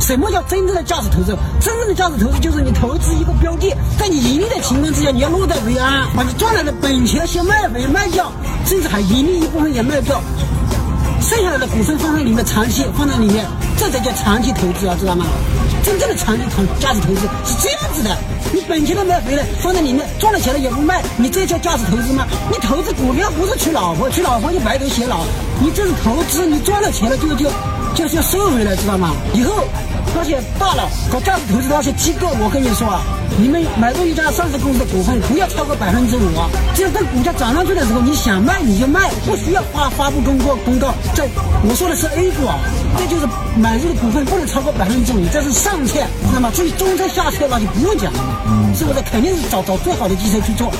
什么叫真正的价值投资？真正的价值投资就是你投资一个标的，在你盈利的情况之下，你要落袋为安，把你赚来的本钱先卖回卖掉，甚至还盈利一部分也卖掉，剩下来的股份放在里面长期放在里面，这才叫长期投资啊，知道吗？真正的长期投价值投资是这样子的，你本钱都卖回来，放在里面赚了钱了也不卖，你这叫价值投资吗？你投资股票不是娶老婆，娶老婆就白头偕老，你这是投资，你赚了钱了就就就是要收回来，知道吗？以后那些大佬搞价值投资的那些机构，我跟你说啊，你们买入一家上市公司的股份，不要超过百分之五啊。只有等股价涨上去的时候，你想卖你就卖，不需要发发布公告公告。这我说的是 A 股啊，这就是买入的股份不能超过百分之五，这是上策，知道吗？至于中策下策那就不用讲了，是不是？肯定是找找最好的机构去做。